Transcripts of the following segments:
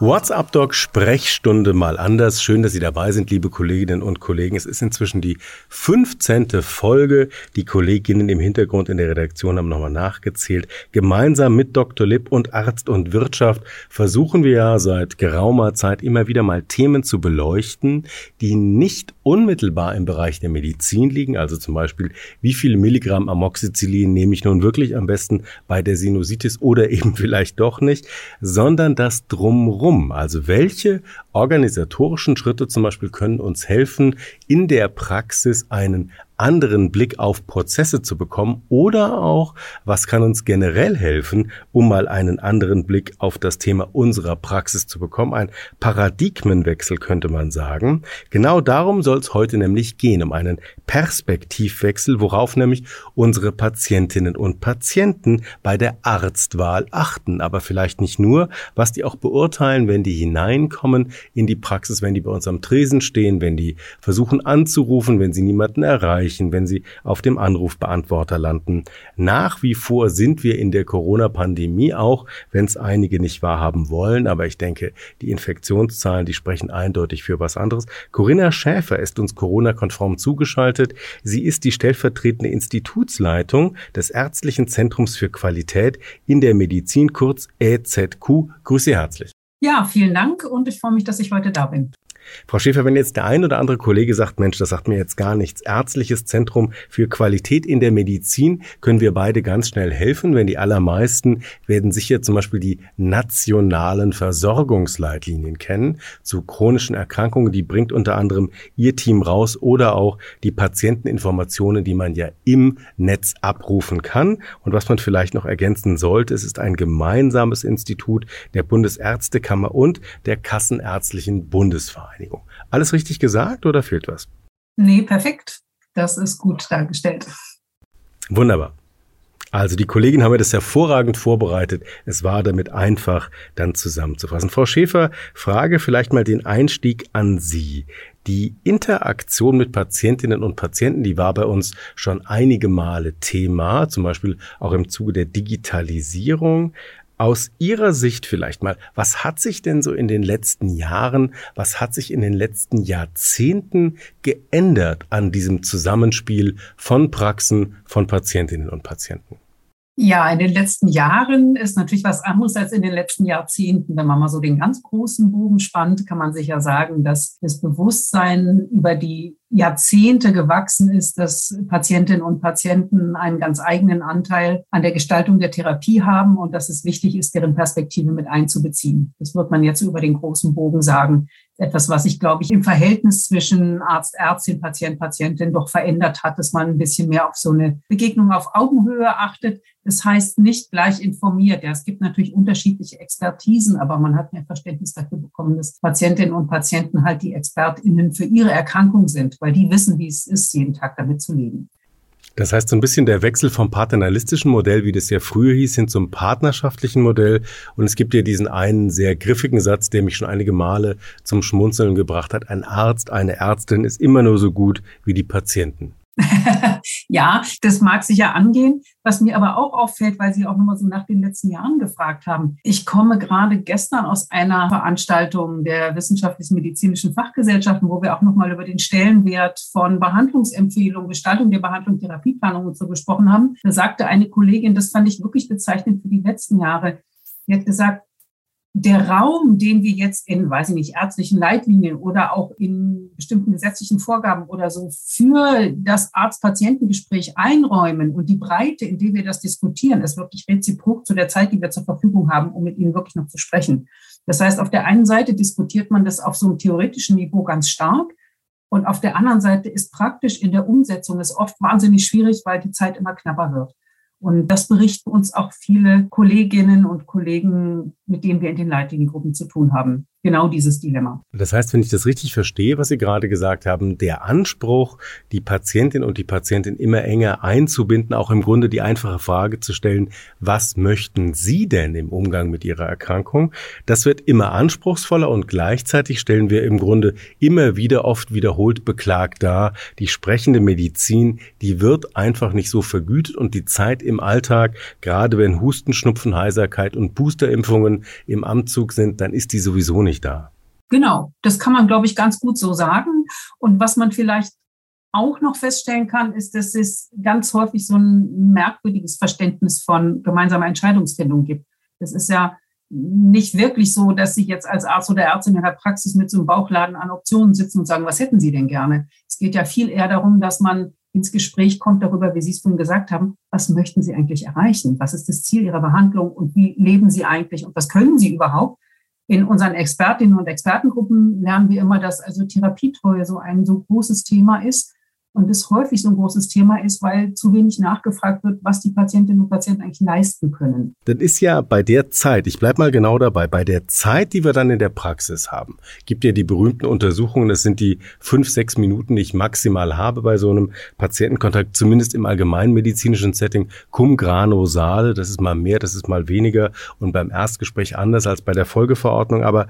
WhatsApp Doc Sprechstunde mal anders. Schön, dass Sie dabei sind, liebe Kolleginnen und Kollegen. Es ist inzwischen die 15. Folge. Die Kolleginnen im Hintergrund in der Redaktion haben nochmal nachgezählt. Gemeinsam mit Dr. Lipp und Arzt und Wirtschaft versuchen wir ja seit geraumer Zeit immer wieder mal Themen zu beleuchten, die nicht unmittelbar im Bereich der Medizin liegen. Also zum Beispiel, wie viel Milligramm Amoxicillin nehme ich nun wirklich am besten bei der Sinusitis oder eben vielleicht doch nicht, sondern das drumrum warum. Also welche organisatorischen Schritte zum Beispiel können uns helfen, in der Praxis einen anderen Blick auf Prozesse zu bekommen oder auch, was kann uns generell helfen, um mal einen anderen Blick auf das Thema unserer Praxis zu bekommen. Ein Paradigmenwechsel könnte man sagen. Genau darum soll es heute nämlich gehen, um einen Perspektivwechsel, worauf nämlich unsere Patientinnen und Patienten bei der Arztwahl achten, aber vielleicht nicht nur, was die auch beurteilen, wenn die hineinkommen in die Praxis, wenn die bei uns am Tresen stehen, wenn die versuchen anzurufen, wenn sie niemanden erreichen, erreichen, wenn Sie auf dem Anrufbeantworter landen. Nach wie vor sind wir in der Corona-Pandemie auch, wenn es einige nicht wahrhaben wollen, aber ich denke, die Infektionszahlen, die sprechen eindeutig für was anderes. Corinna Schäfer ist uns Corona-konform zugeschaltet. Sie ist die stellvertretende Institutsleitung des Ärztlichen Zentrums für Qualität in der Medizin, kurz EZQ. Grüße herzlich. Ja, vielen Dank und ich freue mich, dass ich heute da bin. Frau Schäfer, wenn jetzt der ein oder andere Kollege sagt, Mensch, das sagt mir jetzt gar nichts, ärztliches Zentrum für Qualität in der Medizin, können wir beide ganz schnell helfen, wenn die allermeisten werden sicher zum Beispiel die nationalen Versorgungsleitlinien kennen zu chronischen Erkrankungen, die bringt unter anderem Ihr Team raus oder auch die Patienteninformationen, die man ja im Netz abrufen kann. Und was man vielleicht noch ergänzen sollte, es ist ein gemeinsames Institut der Bundesärztekammer und der Kassenärztlichen Bundesvereinigung. Vereinigung. Alles richtig gesagt oder fehlt was? Nee, perfekt. Das ist gut dargestellt. Wunderbar. Also die Kollegin haben mir das hervorragend vorbereitet. Es war damit einfach dann zusammenzufassen. Frau Schäfer, Frage vielleicht mal den Einstieg an Sie. Die Interaktion mit Patientinnen und Patienten, die war bei uns schon einige Male Thema, zum Beispiel auch im Zuge der Digitalisierung. Aus Ihrer Sicht vielleicht mal, was hat sich denn so in den letzten Jahren, was hat sich in den letzten Jahrzehnten geändert an diesem Zusammenspiel von Praxen, von Patientinnen und Patienten? Ja, in den letzten Jahren ist natürlich was anderes als in den letzten Jahrzehnten. Wenn man mal so den ganz großen Bogen spannt, kann man sicher sagen, dass das Bewusstsein über die Jahrzehnte gewachsen ist, dass Patientinnen und Patienten einen ganz eigenen Anteil an der Gestaltung der Therapie haben und dass es wichtig ist, deren Perspektive mit einzubeziehen. Das wird man jetzt über den großen Bogen sagen. Etwas, was sich, glaube ich, im Verhältnis zwischen Arzt, Ärztin, Patient, Patientin doch verändert hat, dass man ein bisschen mehr auf so eine Begegnung auf Augenhöhe achtet. Das heißt nicht gleich informiert. Ja, es gibt natürlich unterschiedliche Expertisen, aber man hat mehr Verständnis dafür bekommen, dass Patientinnen und Patienten halt die ExpertInnen für ihre Erkrankung sind weil die wissen, wie es ist, jeden Tag damit zu leben. Das heißt, so ein bisschen der Wechsel vom paternalistischen Modell, wie das ja früher hieß, hin zum partnerschaftlichen Modell. Und es gibt ja diesen einen sehr griffigen Satz, der mich schon einige Male zum Schmunzeln gebracht hat. Ein Arzt, eine Ärztin ist immer nur so gut wie die Patienten. ja, das mag sicher angehen. Was mir aber auch auffällt, weil Sie auch nochmal so nach den letzten Jahren gefragt haben. Ich komme gerade gestern aus einer Veranstaltung der wissenschaftlich-medizinischen Fachgesellschaften, wo wir auch nochmal über den Stellenwert von Behandlungsempfehlungen, Gestaltung der Behandlung, Therapieplanung und so gesprochen haben. Da sagte eine Kollegin, das fand ich wirklich bezeichnend für die letzten Jahre. Die hat gesagt, der Raum, den wir jetzt in, weiß ich nicht, ärztlichen Leitlinien oder auch in bestimmten gesetzlichen Vorgaben oder so für das Arzt-Patientengespräch einräumen und die Breite, in der wir das diskutieren, ist wirklich reziprok zu der Zeit, die wir zur Verfügung haben, um mit Ihnen wirklich noch zu sprechen. Das heißt, auf der einen Seite diskutiert man das auf so einem theoretischen Niveau ganz stark. Und auf der anderen Seite ist praktisch in der Umsetzung es oft wahnsinnig schwierig, weil die Zeit immer knapper wird. Und das berichten uns auch viele Kolleginnen und Kollegen, mit denen wir in den Leitliniengruppen zu tun haben. genau dieses Dilemma. Das heißt, wenn ich das richtig verstehe, was Sie gerade gesagt haben, der Anspruch, die Patientin und die Patientin immer enger einzubinden, auch im Grunde die einfache Frage zu stellen, was möchten Sie denn im Umgang mit Ihrer Erkrankung? Das wird immer anspruchsvoller und gleichzeitig stellen wir im Grunde immer wieder oft wiederholt beklagt dar, die sprechende Medizin, die wird einfach nicht so vergütet und die Zeit im Alltag, gerade wenn Husten, Schnupfen, Heiserkeit und Boosterimpfungen im Amtzug sind, dann ist die sowieso nicht da. Genau, das kann man, glaube ich, ganz gut so sagen. Und was man vielleicht auch noch feststellen kann, ist, dass es ganz häufig so ein merkwürdiges Verständnis von gemeinsamer Entscheidungsfindung gibt. Das ist ja nicht wirklich so, dass Sie jetzt als Arzt oder Ärztin in der Praxis mit so einem Bauchladen an Optionen sitzen und sagen, was hätten Sie denn gerne? Es geht ja viel eher darum, dass man ins Gespräch kommt darüber, wie Sie es vorhin gesagt haben, was möchten Sie eigentlich erreichen? Was ist das Ziel Ihrer Behandlung und wie leben Sie eigentlich und was können Sie überhaupt? In unseren Expertinnen und Expertengruppen lernen wir immer, dass also Therapietreue so ein so großes Thema ist und es häufig so ein großes Thema ist, weil zu wenig nachgefragt wird, was die Patientinnen und Patienten eigentlich leisten können. Das ist ja bei der Zeit, ich bleibe mal genau dabei, bei der Zeit, die wir dann in der Praxis haben, gibt ja die berühmten Untersuchungen, das sind die fünf, sechs Minuten, die ich maximal habe bei so einem Patientenkontakt, zumindest im allgemeinmedizinischen Setting, cum grano sale, das ist mal mehr, das ist mal weniger und beim Erstgespräch anders als bei der Folgeverordnung, aber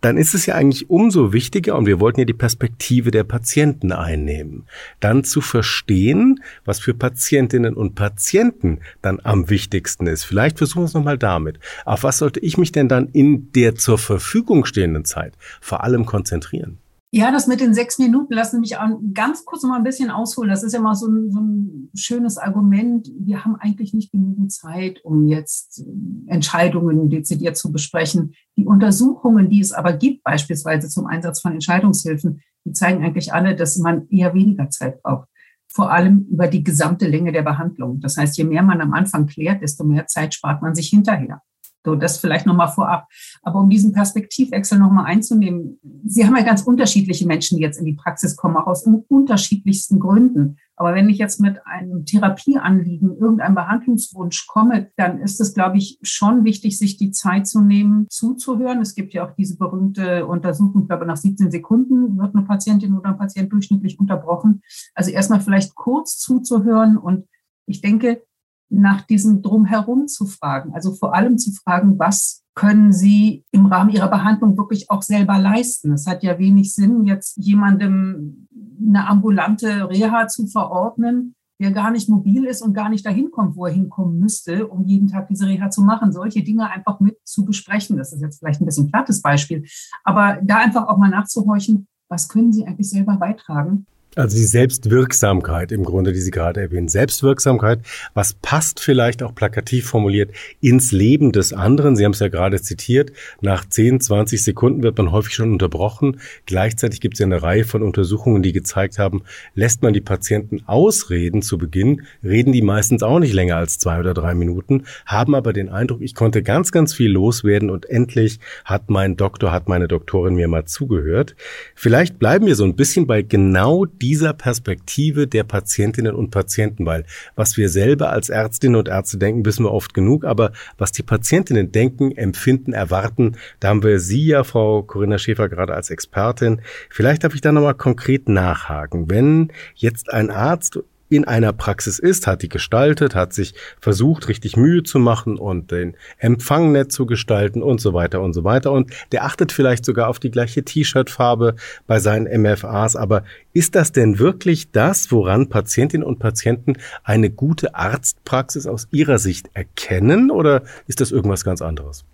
dann ist es ja eigentlich umso wichtiger, und wir wollten ja die Perspektive der Patienten einnehmen, dann zu verstehen, was für Patientinnen und Patienten dann am wichtigsten ist. Vielleicht versuchen wir es nochmal damit. Auf was sollte ich mich denn dann in der zur Verfügung stehenden Zeit vor allem konzentrieren? Ja, das mit den sechs Minuten, lassen mich auch ganz kurz mal ein bisschen ausholen. Das ist ja mal so ein, so ein schönes Argument. Wir haben eigentlich nicht genügend Zeit, um jetzt äh, Entscheidungen dezidiert zu besprechen. Die Untersuchungen, die es aber gibt, beispielsweise zum Einsatz von Entscheidungshilfen, die zeigen eigentlich alle, dass man eher weniger Zeit braucht. Vor allem über die gesamte Länge der Behandlung. Das heißt, je mehr man am Anfang klärt, desto mehr Zeit spart man sich hinterher. So, das vielleicht nochmal vorab. Aber um diesen Perspektivwechsel nochmal einzunehmen, Sie haben ja ganz unterschiedliche Menschen, die jetzt in die Praxis kommen, auch aus unterschiedlichsten Gründen. Aber wenn ich jetzt mit einem Therapieanliegen, irgendeinem Behandlungswunsch komme, dann ist es, glaube ich, schon wichtig, sich die Zeit zu nehmen, zuzuhören. Es gibt ja auch diese berühmte Untersuchung, ich glaube, nach 17 Sekunden wird eine Patientin oder ein Patient durchschnittlich unterbrochen. Also erstmal vielleicht kurz zuzuhören und ich denke, nach diesem Drumherum zu fragen. Also vor allem zu fragen, was können Sie im Rahmen Ihrer Behandlung wirklich auch selber leisten? Es hat ja wenig Sinn, jetzt jemandem eine ambulante Reha zu verordnen, der gar nicht mobil ist und gar nicht dahin kommt, wo er hinkommen müsste, um jeden Tag diese Reha zu machen. Solche Dinge einfach mit zu besprechen. Das ist jetzt vielleicht ein bisschen plattes Beispiel, aber da einfach auch mal nachzuhorchen, was können Sie eigentlich selber beitragen? Also die Selbstwirksamkeit im Grunde, die Sie gerade erwähnen. Selbstwirksamkeit, was passt vielleicht auch plakativ formuliert ins Leben des anderen. Sie haben es ja gerade zitiert. Nach 10, 20 Sekunden wird man häufig schon unterbrochen. Gleichzeitig gibt es ja eine Reihe von Untersuchungen, die gezeigt haben, lässt man die Patienten ausreden zu Beginn, reden die meistens auch nicht länger als zwei oder drei Minuten, haben aber den Eindruck, ich konnte ganz, ganz viel loswerden und endlich hat mein Doktor, hat meine Doktorin mir mal zugehört. Vielleicht bleiben wir so ein bisschen bei genau dieser Perspektive der Patientinnen und Patienten, weil was wir selber als Ärztinnen und Ärzte denken, wissen wir oft genug, aber was die Patientinnen denken, empfinden, erwarten, da haben wir Sie ja, Frau Corinna Schäfer, gerade als Expertin. Vielleicht darf ich da nochmal konkret nachhaken. Wenn jetzt ein Arzt in einer Praxis ist, hat die gestaltet, hat sich versucht, richtig Mühe zu machen und den Empfang nett zu gestalten und so weiter und so weiter. Und der achtet vielleicht sogar auf die gleiche T-Shirt-Farbe bei seinen MFAs. Aber ist das denn wirklich das, woran Patientinnen und Patienten eine gute Arztpraxis aus ihrer Sicht erkennen oder ist das irgendwas ganz anderes?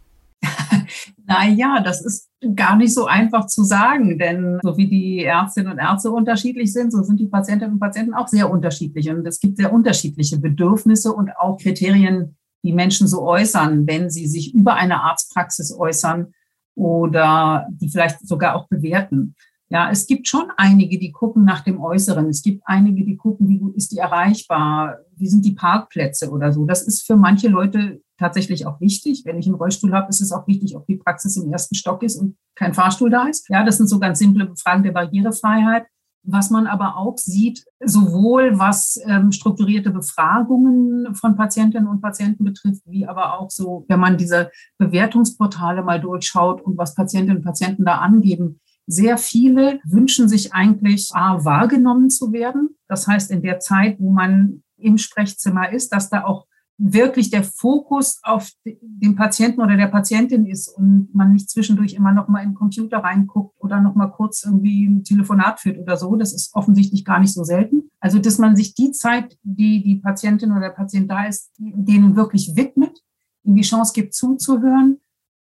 Naja, das ist gar nicht so einfach zu sagen, denn so wie die Ärztinnen und Ärzte unterschiedlich sind, so sind die Patientinnen und Patienten auch sehr unterschiedlich. Und es gibt sehr unterschiedliche Bedürfnisse und auch Kriterien, die Menschen so äußern, wenn sie sich über eine Arztpraxis äußern oder die vielleicht sogar auch bewerten. Ja, es gibt schon einige, die gucken nach dem Äußeren. Es gibt einige, die gucken, wie gut ist die erreichbar, wie sind die Parkplätze oder so. Das ist für manche Leute tatsächlich auch wichtig. Wenn ich einen Rollstuhl habe, ist es auch wichtig, ob die Praxis im ersten Stock ist und kein Fahrstuhl da ist. Ja, das sind so ganz simple Fragen der Barrierefreiheit. Was man aber auch sieht, sowohl was ähm, strukturierte Befragungen von Patientinnen und Patienten betrifft, wie aber auch so, wenn man diese Bewertungsportale mal durchschaut und was Patientinnen und Patienten da angeben. Sehr viele wünschen sich eigentlich, A, wahrgenommen zu werden. Das heißt, in der Zeit, wo man im Sprechzimmer ist, dass da auch wirklich der Fokus auf den Patienten oder der Patientin ist und man nicht zwischendurch immer noch mal in den Computer reinguckt oder noch mal kurz irgendwie ein Telefonat führt oder so. Das ist offensichtlich gar nicht so selten. Also, dass man sich die Zeit, die die Patientin oder der Patient da ist, denen wirklich widmet, ihnen die Chance gibt, zuzuhören.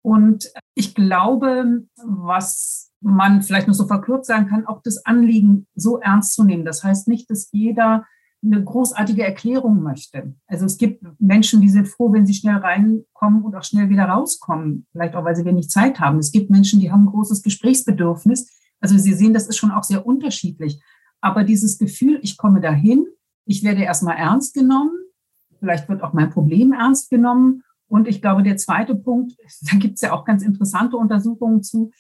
Und ich glaube, was man vielleicht noch so verkürzt sagen kann, auch das Anliegen so ernst zu nehmen. Das heißt nicht, dass jeder eine großartige Erklärung möchte. Also es gibt Menschen, die sind froh, wenn sie schnell reinkommen und auch schnell wieder rauskommen, vielleicht auch, weil sie wenig Zeit haben. Es gibt Menschen, die haben ein großes Gesprächsbedürfnis. Also Sie sehen, das ist schon auch sehr unterschiedlich. Aber dieses Gefühl, ich komme dahin, ich werde erstmal ernst genommen, vielleicht wird auch mein Problem ernst genommen. Und ich glaube, der zweite Punkt, da gibt es ja auch ganz interessante Untersuchungen zu,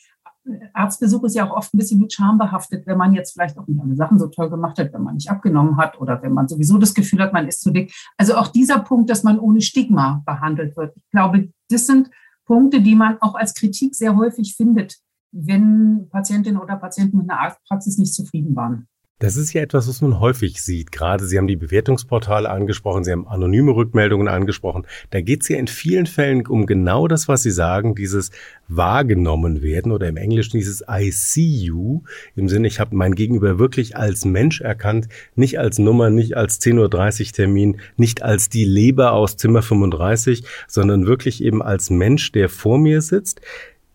Arztbesuch ist ja auch oft ein bisschen mit Scham behaftet, wenn man jetzt vielleicht auch nicht alle Sachen so toll gemacht hat, wenn man nicht abgenommen hat oder wenn man sowieso das Gefühl hat, man ist zu dick. Also auch dieser Punkt, dass man ohne Stigma behandelt wird. Ich glaube, das sind Punkte, die man auch als Kritik sehr häufig findet, wenn Patientinnen oder Patienten mit einer Arztpraxis nicht zufrieden waren. Das ist ja etwas, was man häufig sieht. Gerade Sie haben die Bewertungsportale angesprochen, Sie haben anonyme Rückmeldungen angesprochen. Da geht es ja in vielen Fällen um genau das, was Sie sagen, dieses wahrgenommen werden oder im Englischen dieses I see you. Im Sinne, ich habe mein Gegenüber wirklich als Mensch erkannt, nicht als Nummer, nicht als 10.30 Uhr Termin, nicht als die Leber aus Zimmer 35, sondern wirklich eben als Mensch, der vor mir sitzt.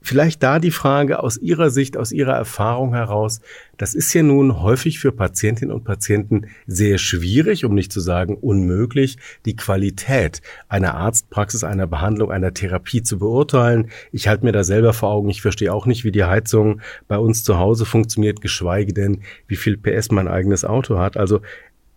Vielleicht da die Frage aus Ihrer Sicht, aus Ihrer Erfahrung heraus. Das ist ja nun häufig für Patientinnen und Patienten sehr schwierig, um nicht zu sagen unmöglich, die Qualität einer Arztpraxis, einer Behandlung, einer Therapie zu beurteilen. Ich halte mir da selber vor Augen, ich verstehe auch nicht, wie die Heizung bei uns zu Hause funktioniert, geschweige denn, wie viel PS mein eigenes Auto hat. Also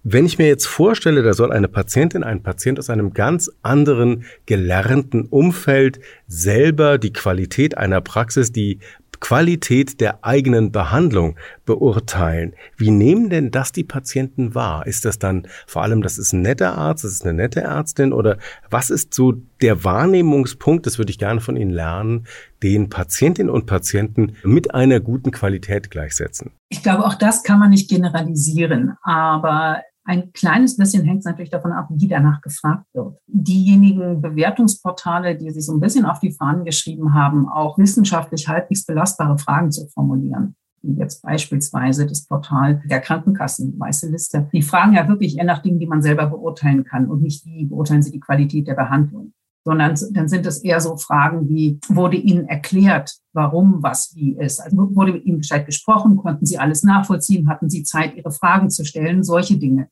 wenn ich mir jetzt vorstelle, da soll eine Patientin, ein Patient aus einem ganz anderen gelernten Umfeld selber die Qualität einer Praxis, die Qualität der eigenen Behandlung beurteilen. Wie nehmen denn das die Patienten wahr? Ist das dann vor allem, das ist ein netter Arzt, das ist eine nette Ärztin oder was ist so der Wahrnehmungspunkt, das würde ich gerne von Ihnen lernen, den Patientinnen und Patienten mit einer guten Qualität gleichsetzen? Ich glaube, auch das kann man nicht generalisieren, aber ein kleines bisschen hängt es natürlich davon ab, wie danach gefragt wird. Diejenigen Bewertungsportale, die sich so ein bisschen auf die Fahnen geschrieben haben, auch wissenschaftlich halbwegs belastbare Fragen zu formulieren, wie jetzt beispielsweise das Portal der Krankenkassen, weiße Liste, die fragen ja wirklich eher nach Dingen, die man selber beurteilen kann und nicht wie beurteilen sie die Qualität der Behandlung sondern dann sind es eher so Fragen wie, wurde Ihnen erklärt, warum was wie ist? Also wurde mit Ihnen Bescheid gesprochen? Konnten Sie alles nachvollziehen? Hatten Sie Zeit, Ihre Fragen zu stellen? Solche Dinge.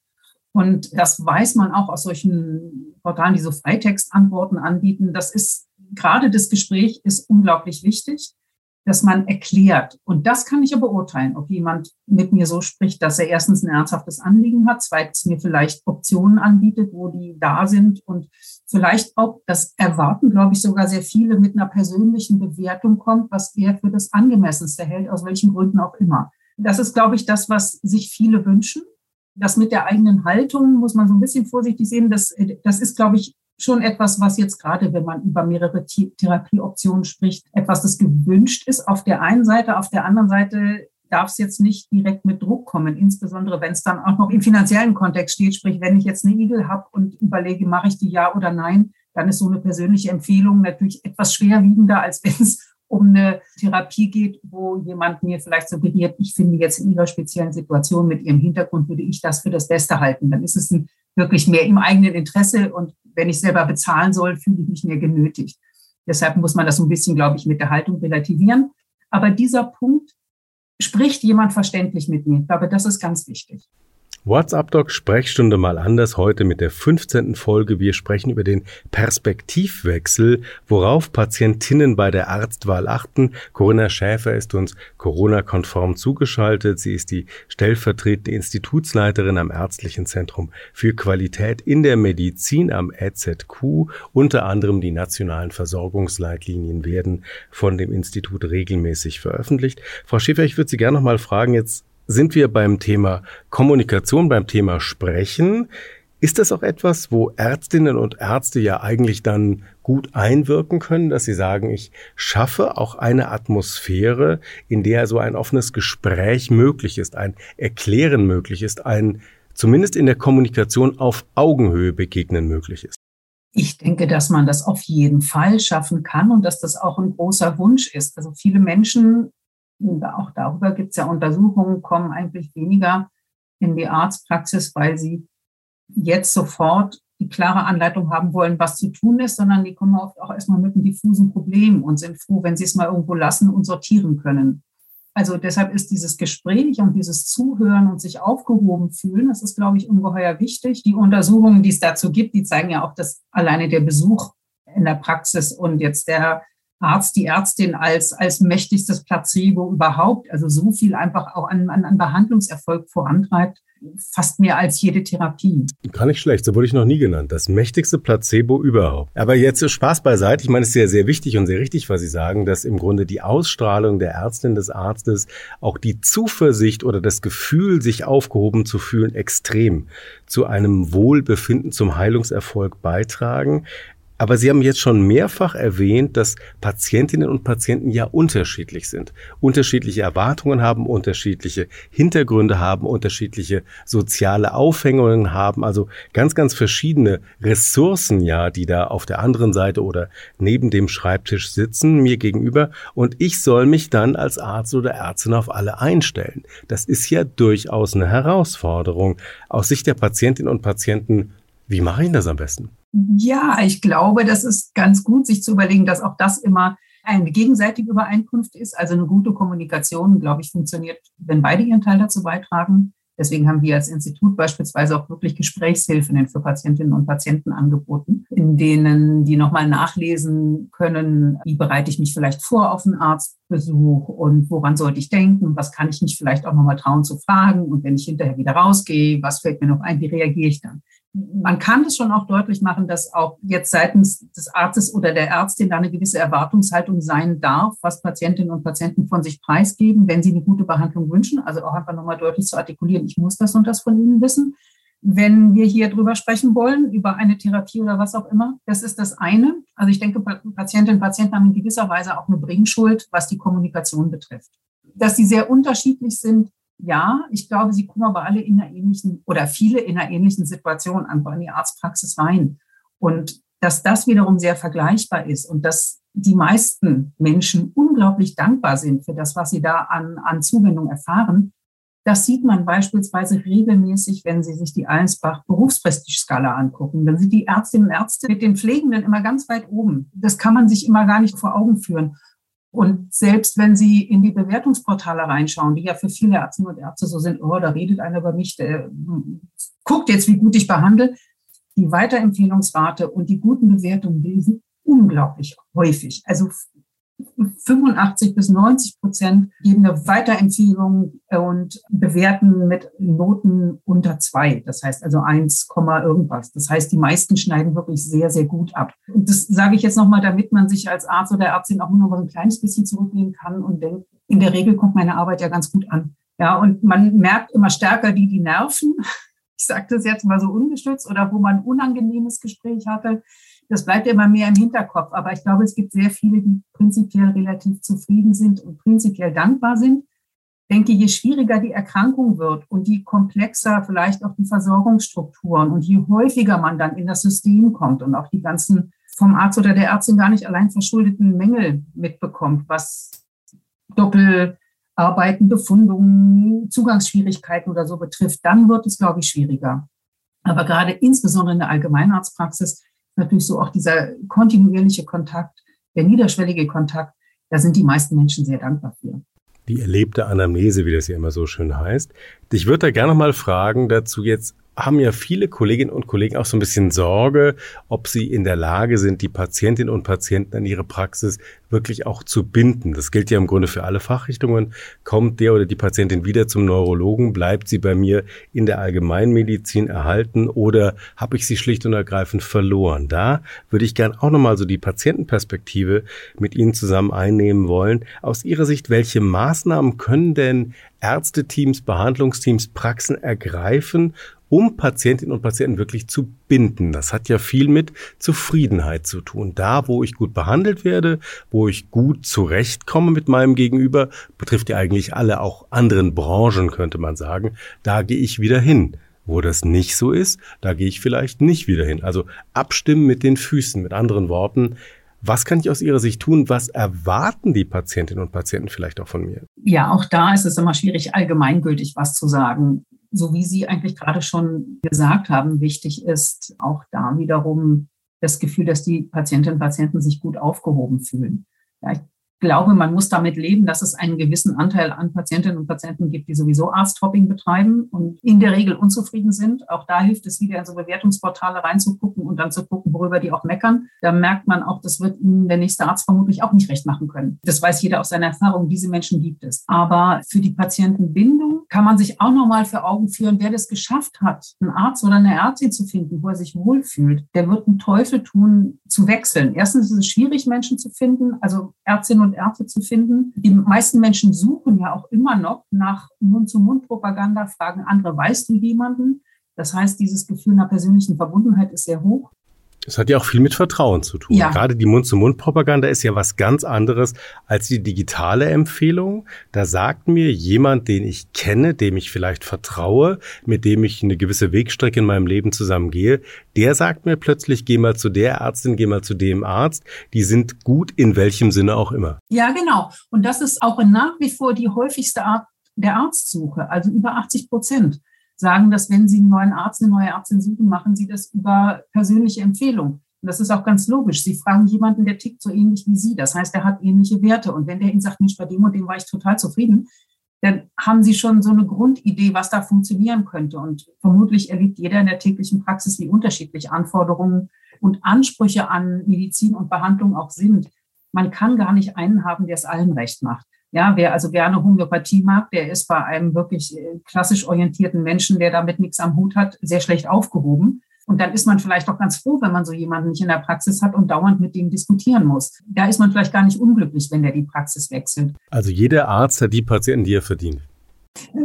Und das weiß man auch aus solchen Portalen, die so Freitextantworten anbieten. Das ist gerade das Gespräch ist unglaublich wichtig dass man erklärt. Und das kann ich ja beurteilen, ob jemand mit mir so spricht, dass er erstens ein ernsthaftes Anliegen hat, zweitens mir vielleicht Optionen anbietet, wo die da sind und vielleicht auch das erwarten, glaube ich, sogar sehr viele mit einer persönlichen Bewertung kommt, was er für das angemessenste hält, aus welchen Gründen auch immer. Das ist, glaube ich, das, was sich viele wünschen. Das mit der eigenen Haltung muss man so ein bisschen vorsichtig sehen. Das, das ist, glaube ich, schon etwas, was jetzt gerade, wenn man über mehrere Therapieoptionen spricht, etwas, das gewünscht ist auf der einen Seite. Auf der anderen Seite darf es jetzt nicht direkt mit Druck kommen, insbesondere wenn es dann auch noch im finanziellen Kontext steht. Sprich, wenn ich jetzt eine Igel habe und überlege, mache ich die ja oder nein, dann ist so eine persönliche Empfehlung natürlich etwas schwerwiegender, als wenn es um eine Therapie geht, wo jemand mir vielleicht suggeriert, ich finde jetzt in Ihrer speziellen Situation mit Ihrem Hintergrund würde ich das für das Beste halten. Dann ist es ein, wirklich mehr im eigenen Interesse und wenn ich selber bezahlen soll, fühle ich mich mehr genötigt. Deshalb muss man das ein bisschen, glaube ich, mit der Haltung relativieren. Aber dieser Punkt, spricht jemand verständlich mit mir? Ich glaube, das ist ganz wichtig. WhatsApp-Doc Sprechstunde mal anders heute mit der 15. Folge. Wir sprechen über den Perspektivwechsel, worauf Patientinnen bei der Arztwahl achten. Corinna Schäfer ist uns Corona-konform zugeschaltet. Sie ist die stellvertretende Institutsleiterin am Ärztlichen Zentrum für Qualität in der Medizin am EZQ. Unter anderem die nationalen Versorgungsleitlinien werden von dem Institut regelmäßig veröffentlicht. Frau Schäfer, ich würde Sie gerne noch mal fragen, jetzt sind wir beim Thema Kommunikation, beim Thema Sprechen. Ist das auch etwas, wo Ärztinnen und Ärzte ja eigentlich dann gut einwirken können, dass sie sagen, ich schaffe auch eine Atmosphäre, in der so ein offenes Gespräch möglich ist, ein Erklären möglich ist, ein zumindest in der Kommunikation auf Augenhöhe begegnen möglich ist? Ich denke, dass man das auf jeden Fall schaffen kann und dass das auch ein großer Wunsch ist. Also viele Menschen, auch darüber gibt es ja Untersuchungen, kommen eigentlich weniger in die Arztpraxis, weil sie jetzt sofort die klare Anleitung haben wollen, was zu tun ist, sondern die kommen oft auch erstmal mit einem diffusen Problem und sind froh, wenn sie es mal irgendwo lassen und sortieren können. Also deshalb ist dieses Gespräch und dieses Zuhören und sich aufgehoben fühlen, das ist, glaube ich, ungeheuer wichtig. Die Untersuchungen, die es dazu gibt, die zeigen ja auch, dass alleine der Besuch in der Praxis und jetzt der Arzt, die Ärztin als, als mächtigstes Placebo überhaupt, also so viel einfach auch an, an, an Behandlungserfolg vorantreibt, fast mehr als jede Therapie. Gar nicht schlecht, so wurde ich noch nie genannt. Das mächtigste Placebo überhaupt. Aber jetzt Spaß beiseite. Ich meine, es ist sehr, sehr wichtig und sehr richtig, was Sie sagen, dass im Grunde die Ausstrahlung der Ärztin, des Arztes, auch die Zuversicht oder das Gefühl, sich aufgehoben zu fühlen, extrem zu einem Wohlbefinden, zum Heilungserfolg beitragen. Aber Sie haben jetzt schon mehrfach erwähnt, dass Patientinnen und Patienten ja unterschiedlich sind, unterschiedliche Erwartungen haben, unterschiedliche Hintergründe haben, unterschiedliche soziale Aufhängungen haben, also ganz, ganz verschiedene Ressourcen ja, die da auf der anderen Seite oder neben dem Schreibtisch sitzen, mir gegenüber. Und ich soll mich dann als Arzt oder Ärztin auf alle einstellen. Das ist ja durchaus eine Herausforderung. Aus Sicht der Patientinnen und Patienten, wie mache ich das am besten? Ja, ich glaube, das ist ganz gut, sich zu überlegen, dass auch das immer eine gegenseitige Übereinkunft ist. Also eine gute Kommunikation, glaube ich, funktioniert, wenn beide ihren Teil dazu beitragen. Deswegen haben wir als Institut beispielsweise auch wirklich Gesprächshilfen für Patientinnen und Patienten angeboten, in denen die nochmal nachlesen können, wie bereite ich mich vielleicht vor auf einen Arztbesuch und woran sollte ich denken, was kann ich mich vielleicht auch nochmal trauen zu fragen und wenn ich hinterher wieder rausgehe, was fällt mir noch ein, wie reagiere ich dann? Man kann es schon auch deutlich machen, dass auch jetzt seitens des Arztes oder der Ärztin da eine gewisse Erwartungshaltung sein darf, was Patientinnen und Patienten von sich preisgeben, wenn sie eine gute Behandlung wünschen. Also auch einfach nochmal deutlich zu artikulieren, ich muss das und das von Ihnen wissen. Wenn wir hier drüber sprechen wollen, über eine Therapie oder was auch immer, das ist das eine. Also ich denke, Patientinnen und Patienten haben in gewisser Weise auch eine Bringschuld, was die Kommunikation betrifft. Dass sie sehr unterschiedlich sind, ja, ich glaube, sie kommen aber alle in einer ähnlichen oder viele in einer ähnlichen Situation in die Arztpraxis rein. Und dass das wiederum sehr vergleichbar ist und dass die meisten Menschen unglaublich dankbar sind für das, was sie da an, an Zuwendung erfahren, das sieht man beispielsweise regelmäßig, wenn Sie sich die Allensbach Berufsprestige-Skala angucken. Dann sind die Ärztinnen und Ärzte mit den Pflegenden immer ganz weit oben. Das kann man sich immer gar nicht vor Augen führen. Und selbst wenn Sie in die Bewertungsportale reinschauen, die ja für viele Ärzte und Ärzte so sind, oh, da redet einer über mich, der guckt jetzt, wie gut ich behandle, die Weiterempfehlungsrate und die guten Bewertungen, sind unglaublich häufig. Also 85 bis 90 Prozent geben eine Weiterempfehlung und bewerten mit Noten unter zwei. Das heißt also 1, irgendwas. Das heißt, die meisten schneiden wirklich sehr, sehr gut ab. Und das sage ich jetzt nochmal, damit man sich als Arzt oder Ärztin auch nur noch ein kleines bisschen zurücknehmen kann und denkt, in der Regel kommt meine Arbeit ja ganz gut an. Ja, und man merkt immer stärker die, die nerven. Ich sage das jetzt mal so ungestützt oder wo man ein unangenehmes Gespräch hatte das bleibt immer mehr im Hinterkopf. Aber ich glaube, es gibt sehr viele, die prinzipiell relativ zufrieden sind und prinzipiell dankbar sind. Ich denke, je schwieriger die Erkrankung wird und je komplexer vielleicht auch die Versorgungsstrukturen und je häufiger man dann in das System kommt und auch die ganzen vom Arzt oder der Ärztin gar nicht allein verschuldeten Mängel mitbekommt, was Doppelarbeiten, Befundungen, Zugangsschwierigkeiten oder so betrifft, dann wird es, glaube ich, schwieriger. Aber gerade insbesondere in der Allgemeinarztpraxis natürlich so auch dieser kontinuierliche Kontakt, der niederschwellige Kontakt, da sind die meisten Menschen sehr dankbar für. Die erlebte Anamnese, wie das ja immer so schön heißt. Ich würde da gerne mal fragen dazu jetzt, haben ja viele Kolleginnen und Kollegen auch so ein bisschen Sorge, ob sie in der Lage sind, die Patientinnen und Patienten an ihre Praxis wirklich auch zu binden. Das gilt ja im Grunde für alle Fachrichtungen. Kommt der oder die Patientin wieder zum Neurologen, bleibt sie bei mir in der Allgemeinmedizin erhalten oder habe ich sie schlicht und ergreifend verloren? Da würde ich gern auch nochmal so die Patientenperspektive mit Ihnen zusammen einnehmen wollen. Aus Ihrer Sicht, welche Maßnahmen können denn Ärzteteams, Behandlungsteams Praxen ergreifen, um Patientinnen und Patienten wirklich zu binden. Das hat ja viel mit Zufriedenheit zu tun. Da, wo ich gut behandelt werde, wo ich gut zurechtkomme mit meinem Gegenüber, betrifft ja eigentlich alle auch anderen Branchen, könnte man sagen, da gehe ich wieder hin. Wo das nicht so ist, da gehe ich vielleicht nicht wieder hin. Also abstimmen mit den Füßen. Mit anderen Worten, was kann ich aus Ihrer Sicht tun? Was erwarten die Patientinnen und Patienten vielleicht auch von mir? Ja, auch da ist es immer schwierig, allgemeingültig was zu sagen. So wie Sie eigentlich gerade schon gesagt haben, wichtig ist auch da wiederum das Gefühl, dass die Patientinnen und Patienten sich gut aufgehoben fühlen. Ja, ich glaube, man muss damit leben, dass es einen gewissen Anteil an Patientinnen und Patienten gibt, die sowieso Arzthopping betreiben und in der Regel unzufrieden sind. Auch da hilft es wieder in so Bewertungsportale reinzugucken und dann zu gucken, worüber die auch meckern. Da merkt man auch, das wird Ihnen der nächste Arzt vermutlich auch nicht recht machen können. Das weiß jeder aus seiner Erfahrung. Diese Menschen gibt es. Aber für die Patientenbindung kann man sich auch nochmal für Augen führen, wer das geschafft hat, einen Arzt oder eine Ärztin zu finden, wo er sich wohlfühlt, der wird einen Teufel tun, zu wechseln. Erstens ist es schwierig, Menschen zu finden, also Ärztinnen und und Ärzte zu finden. Die meisten Menschen suchen ja auch immer noch nach Mund-zu-Mund-Propaganda, fragen andere, weißt du jemanden? Das heißt, dieses Gefühl einer persönlichen Verbundenheit ist sehr hoch. Es hat ja auch viel mit Vertrauen zu tun. Ja. Gerade die Mund-zu-Mund-Propaganda ist ja was ganz anderes als die digitale Empfehlung. Da sagt mir jemand, den ich kenne, dem ich vielleicht vertraue, mit dem ich eine gewisse Wegstrecke in meinem Leben zusammengehe, der sagt mir plötzlich, geh mal zu der Ärztin, geh mal zu dem Arzt. Die sind gut in welchem Sinne auch immer. Ja, genau. Und das ist auch nach wie vor die häufigste Art der Arztsuche, also über 80 Prozent sagen, dass wenn Sie einen neuen Arzt, eine neue Ärztin suchen, machen Sie das über persönliche Empfehlung. Und das ist auch ganz logisch. Sie fragen jemanden, der tickt so ähnlich wie Sie. Das heißt, er hat ähnliche Werte. Und wenn der Ihnen sagt, Mensch, bei dem und dem war ich total zufrieden, dann haben Sie schon so eine Grundidee, was da funktionieren könnte. Und vermutlich erlebt jeder in der täglichen Praxis, wie unterschiedlich Anforderungen und Ansprüche an Medizin und Behandlung auch sind. Man kann gar nicht einen haben, der es allen recht macht. Ja, wer also gerne Homöopathie mag, der ist bei einem wirklich äh, klassisch orientierten Menschen, der damit nichts am Hut hat, sehr schlecht aufgehoben. Und dann ist man vielleicht auch ganz froh, wenn man so jemanden nicht in der Praxis hat und dauernd mit dem diskutieren muss. Da ist man vielleicht gar nicht unglücklich, wenn der die Praxis wechselt. Also jeder Arzt hat die Patienten, die er verdient.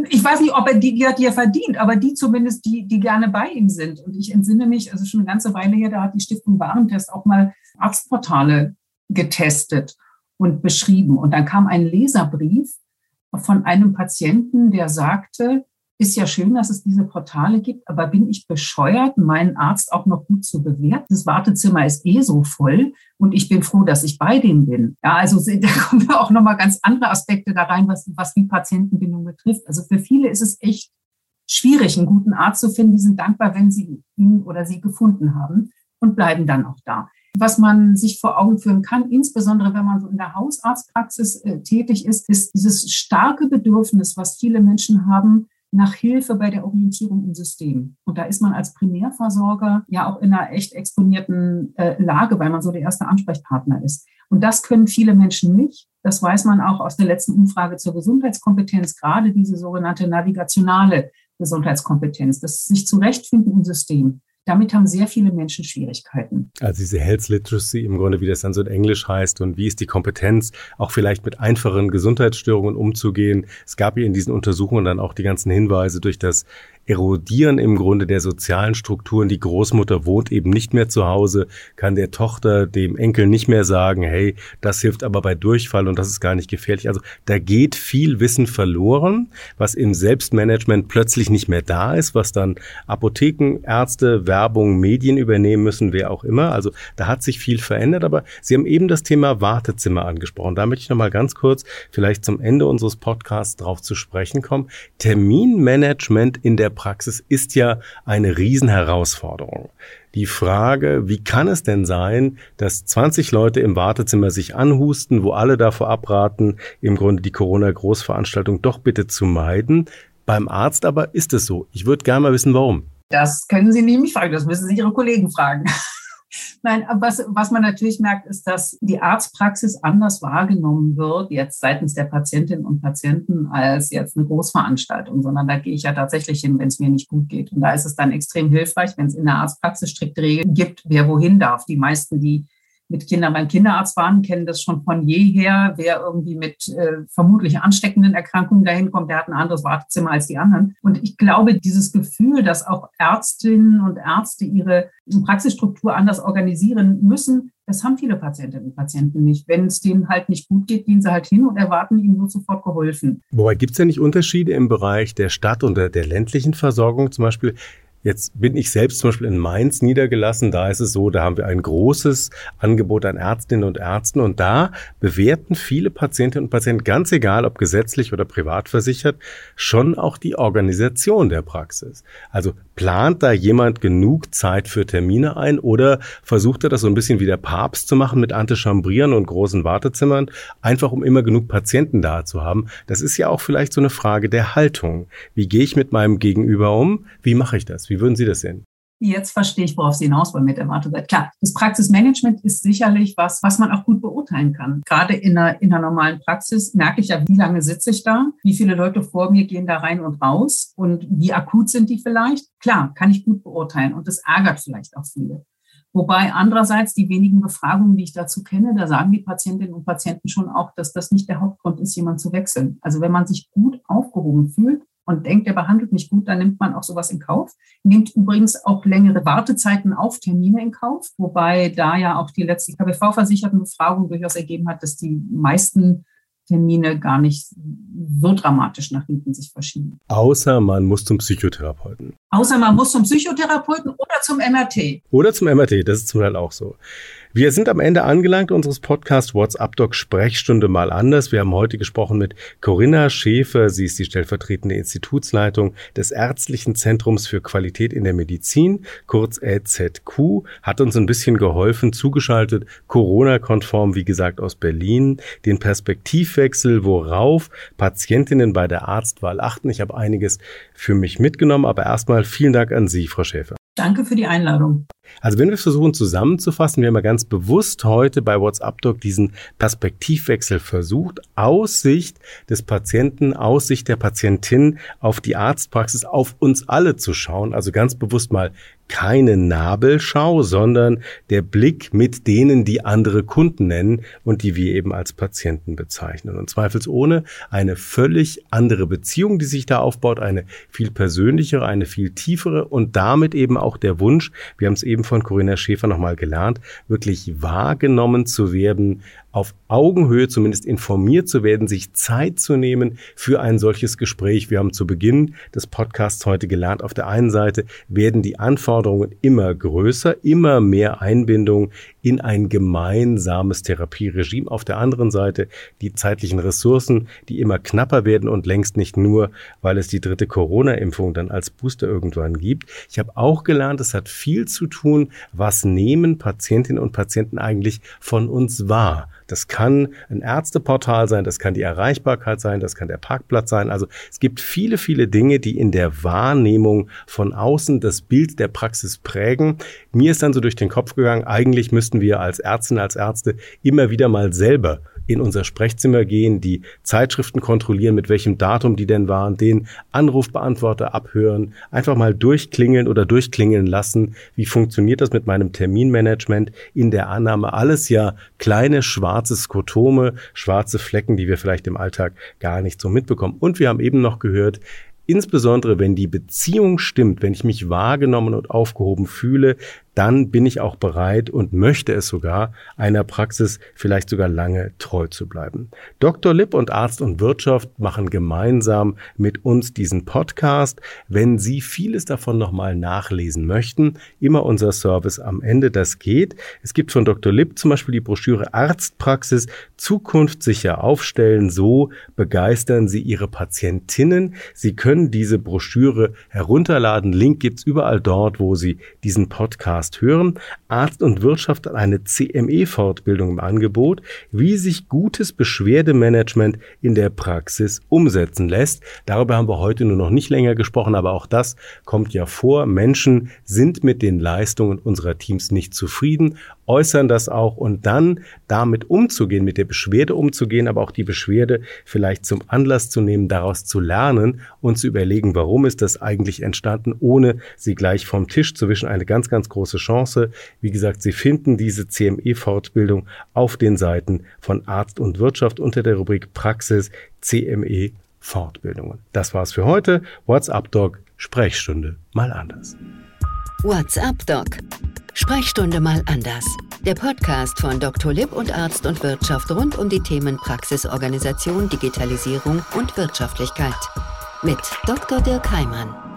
Ich weiß nicht, ob er die, die er verdient, aber die zumindest, die, die gerne bei ihm sind. Und ich entsinne mich, also schon eine ganze Weile her, da hat die Stiftung Warentest auch mal Arztportale getestet und beschrieben. Und dann kam ein Leserbrief von einem Patienten, der sagte, ist ja schön, dass es diese Portale gibt, aber bin ich bescheuert, meinen Arzt auch noch gut zu bewerten? Das Wartezimmer ist eh so voll und ich bin froh, dass ich bei dem bin. Ja, also da kommen auch nochmal ganz andere Aspekte da rein, was, was die Patientenbindung betrifft. Also für viele ist es echt schwierig, einen guten Arzt zu finden. Die sind dankbar, wenn sie ihn oder sie gefunden haben und bleiben dann auch da was man sich vor Augen führen kann, insbesondere wenn man so in der Hausarztpraxis äh, tätig ist, ist dieses starke Bedürfnis, was viele Menschen haben, nach Hilfe bei der Orientierung im System. Und da ist man als Primärversorger ja auch in einer echt exponierten äh, Lage, weil man so der erste Ansprechpartner ist. Und das können viele Menschen nicht. Das weiß man auch aus der letzten Umfrage zur Gesundheitskompetenz, gerade diese sogenannte navigationale Gesundheitskompetenz, das sich zurechtfinden im System damit haben sehr viele Menschen Schwierigkeiten. Also diese Health Literacy im Grunde, wie das dann so in Englisch heißt und wie ist die Kompetenz, auch vielleicht mit einfachen Gesundheitsstörungen umzugehen. Es gab ja in diesen Untersuchungen dann auch die ganzen Hinweise durch das Erodieren im Grunde der sozialen Strukturen. Die Großmutter wohnt eben nicht mehr zu Hause, kann der Tochter, dem Enkel nicht mehr sagen, hey, das hilft aber bei Durchfall und das ist gar nicht gefährlich. Also da geht viel Wissen verloren, was im Selbstmanagement plötzlich nicht mehr da ist, was dann Apotheken, Ärzte, Werbung, Medien übernehmen müssen, wer auch immer. Also da hat sich viel verändert, aber Sie haben eben das Thema Wartezimmer angesprochen. Da möchte ich nochmal ganz kurz vielleicht zum Ende unseres Podcasts drauf zu sprechen kommen. Terminmanagement in der Praxis ist ja eine Riesenherausforderung. Die Frage, wie kann es denn sein, dass 20 Leute im Wartezimmer sich anhusten, wo alle davor abraten, im Grunde die Corona-Großveranstaltung doch bitte zu meiden? Beim Arzt aber ist es so. Ich würde gerne mal wissen, warum. Das können Sie nicht mich fragen, das müssen Sie Ihre Kollegen fragen. Nein, was, was man natürlich merkt, ist, dass die Arztpraxis anders wahrgenommen wird, jetzt seitens der Patientinnen und Patienten, als jetzt eine Großveranstaltung, sondern da gehe ich ja tatsächlich hin, wenn es mir nicht gut geht. Und da ist es dann extrem hilfreich, wenn es in der Arztpraxis strikte Regeln gibt, wer wohin darf. Die meisten, die mit Kindern beim Kinderarzt waren, kennen das schon von jeher. Wer irgendwie mit äh, vermutlich ansteckenden Erkrankungen dahin kommt, der hat ein anderes Wartezimmer als die anderen. Und ich glaube, dieses Gefühl, dass auch Ärztinnen und Ärzte ihre Praxisstruktur anders organisieren müssen, das haben viele Patientinnen und Patienten nicht. Wenn es denen halt nicht gut geht, gehen sie halt hin und erwarten, ihnen wird sofort geholfen. Wobei gibt es ja nicht Unterschiede im Bereich der Stadt- und der, der ländlichen Versorgung zum Beispiel? Jetzt bin ich selbst zum Beispiel in Mainz niedergelassen. Da ist es so, da haben wir ein großes Angebot an Ärztinnen und Ärzten und da bewerten viele Patientinnen und Patienten, ganz egal ob gesetzlich oder privat versichert, schon auch die Organisation der Praxis. Also plant da jemand genug Zeit für Termine ein oder versucht er das so ein bisschen wie der Papst zu machen mit Antichambrieren und großen Wartezimmern, einfach um immer genug Patienten da zu haben? Das ist ja auch vielleicht so eine Frage der Haltung. Wie gehe ich mit meinem Gegenüber um? Wie mache ich das? Wie würden Sie das sehen? Jetzt verstehe ich, worauf Sie hinaus wollen mit der Wartezeit. Klar, das Praxismanagement ist sicherlich was, was man auch gut beurteilen kann. Gerade in einer, in einer normalen Praxis merke ich ja, wie lange sitze ich da, wie viele Leute vor mir gehen da rein und raus und wie akut sind die vielleicht. Klar, kann ich gut beurteilen und das ärgert vielleicht auch viele. Wobei andererseits die wenigen Befragungen, die ich dazu kenne, da sagen die Patientinnen und Patienten schon auch, dass das nicht der Hauptgrund ist, jemanden zu wechseln. Also wenn man sich gut aufgehoben fühlt, und denkt, er behandelt mich gut, dann nimmt man auch sowas in Kauf. Nimmt übrigens auch längere Wartezeiten auf Termine in Kauf, wobei da ja auch die letzte KBV-versicherten Befragung durchaus ergeben hat, dass die meisten Termine gar nicht so dramatisch nach hinten sich verschieben. Außer man muss zum Psychotherapeuten. Außer man muss zum Psychotherapeuten oder zum MRT. Oder zum MRT, das ist zum Teil auch so. Wir sind am Ende angelangt unseres Podcasts WhatsApp Doc Sprechstunde mal anders. Wir haben heute gesprochen mit Corinna Schäfer. Sie ist die stellvertretende Institutsleitung des Ärztlichen Zentrums für Qualität in der Medizin, kurz EZQ, hat uns ein bisschen geholfen, zugeschaltet, Corona-konform, wie gesagt, aus Berlin, den Perspektivwechsel, worauf Patientinnen bei der Arztwahl achten. Ich habe einiges für mich mitgenommen, aber erstmal vielen Dank an Sie, Frau Schäfer. Danke für die Einladung. Also wenn wir versuchen zusammenzufassen, wir haben ja ganz bewusst heute bei WhatsApp Doc diesen Perspektivwechsel versucht, aus Sicht des Patienten, aus Sicht der Patientin auf die Arztpraxis, auf uns alle zu schauen. Also ganz bewusst mal keine Nabelschau, sondern der Blick mit denen, die andere Kunden nennen und die wir eben als Patienten bezeichnen. Und zweifelsohne eine völlig andere Beziehung, die sich da aufbaut, eine viel persönlichere, eine viel tiefere und damit eben auch der Wunsch, wir haben es eben von Corinna Schäfer nochmal gelernt, wirklich wahrgenommen zu werden, auf Augenhöhe zumindest informiert zu werden, sich Zeit zu nehmen für ein solches Gespräch. Wir haben zu Beginn des Podcasts heute gelernt, auf der einen Seite werden die Anforderungen immer größer, immer mehr Einbindung in ein gemeinsames Therapieregime. Auf der anderen Seite die zeitlichen Ressourcen, die immer knapper werden und längst nicht nur, weil es die dritte Corona-Impfung dann als Booster irgendwann gibt. Ich habe auch gelernt, es hat viel zu tun, was nehmen Patientinnen und Patienten eigentlich von uns wahr. Das kann ein Ärzteportal sein, das kann die Erreichbarkeit sein, das kann der Parkplatz sein. Also es gibt viele, viele Dinge, die in der Wahrnehmung von außen das Bild der Praxis prägen. Mir ist dann so durch den Kopf gegangen, eigentlich müssten wir als Ärztinnen, als Ärzte immer wieder mal selber in unser Sprechzimmer gehen, die Zeitschriften kontrollieren, mit welchem Datum die denn waren, den Anrufbeantworter abhören, einfach mal durchklingeln oder durchklingeln lassen. Wie funktioniert das mit meinem Terminmanagement in der Annahme? Alles ja kleine schwarze Skotome, schwarze Flecken, die wir vielleicht im Alltag gar nicht so mitbekommen. Und wir haben eben noch gehört, Insbesondere wenn die Beziehung stimmt, wenn ich mich wahrgenommen und aufgehoben fühle, dann bin ich auch bereit und möchte es sogar, einer Praxis vielleicht sogar lange treu zu bleiben. Dr. Lipp und Arzt und Wirtschaft machen gemeinsam mit uns diesen Podcast. Wenn Sie vieles davon nochmal nachlesen möchten, immer unser Service am Ende, das geht. Es gibt von Dr. Lipp zum Beispiel die Broschüre Arztpraxis Zukunft sicher aufstellen. So begeistern Sie Ihre Patientinnen. Sie können diese Broschüre herunterladen. Link gibt's überall dort, wo Sie diesen Podcast Podcast hören. Arzt und Wirtschaft hat eine CME-Fortbildung im Angebot, wie sich gutes Beschwerdemanagement in der Praxis umsetzen lässt. Darüber haben wir heute nur noch nicht länger gesprochen, aber auch das kommt ja vor. Menschen sind mit den Leistungen unserer Teams nicht zufrieden, äußern das auch und dann damit umzugehen, mit der Beschwerde umzugehen, aber auch die Beschwerde vielleicht zum Anlass zu nehmen, daraus zu lernen und zu überlegen, warum ist das eigentlich entstanden, ohne sie gleich vom Tisch zu wischen. Eine ganz, ganz große große Chance. Wie gesagt, Sie finden diese CME-Fortbildung auf den Seiten von Arzt und Wirtschaft unter der Rubrik Praxis CME Fortbildungen. Das war's für heute. WhatsApp Doc Sprechstunde mal anders. WhatsApp Doc Sprechstunde mal anders. Der Podcast von Dr. Lipp und Arzt und Wirtschaft rund um die Themen Praxisorganisation, Digitalisierung und Wirtschaftlichkeit. Mit Dr. Dirk Heimann.